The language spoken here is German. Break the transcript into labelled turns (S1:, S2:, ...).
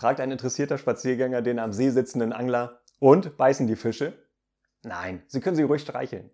S1: fragt ein interessierter Spaziergänger den am See sitzenden Angler. Und beißen die Fische? Nein, Sie können sie ruhig streicheln.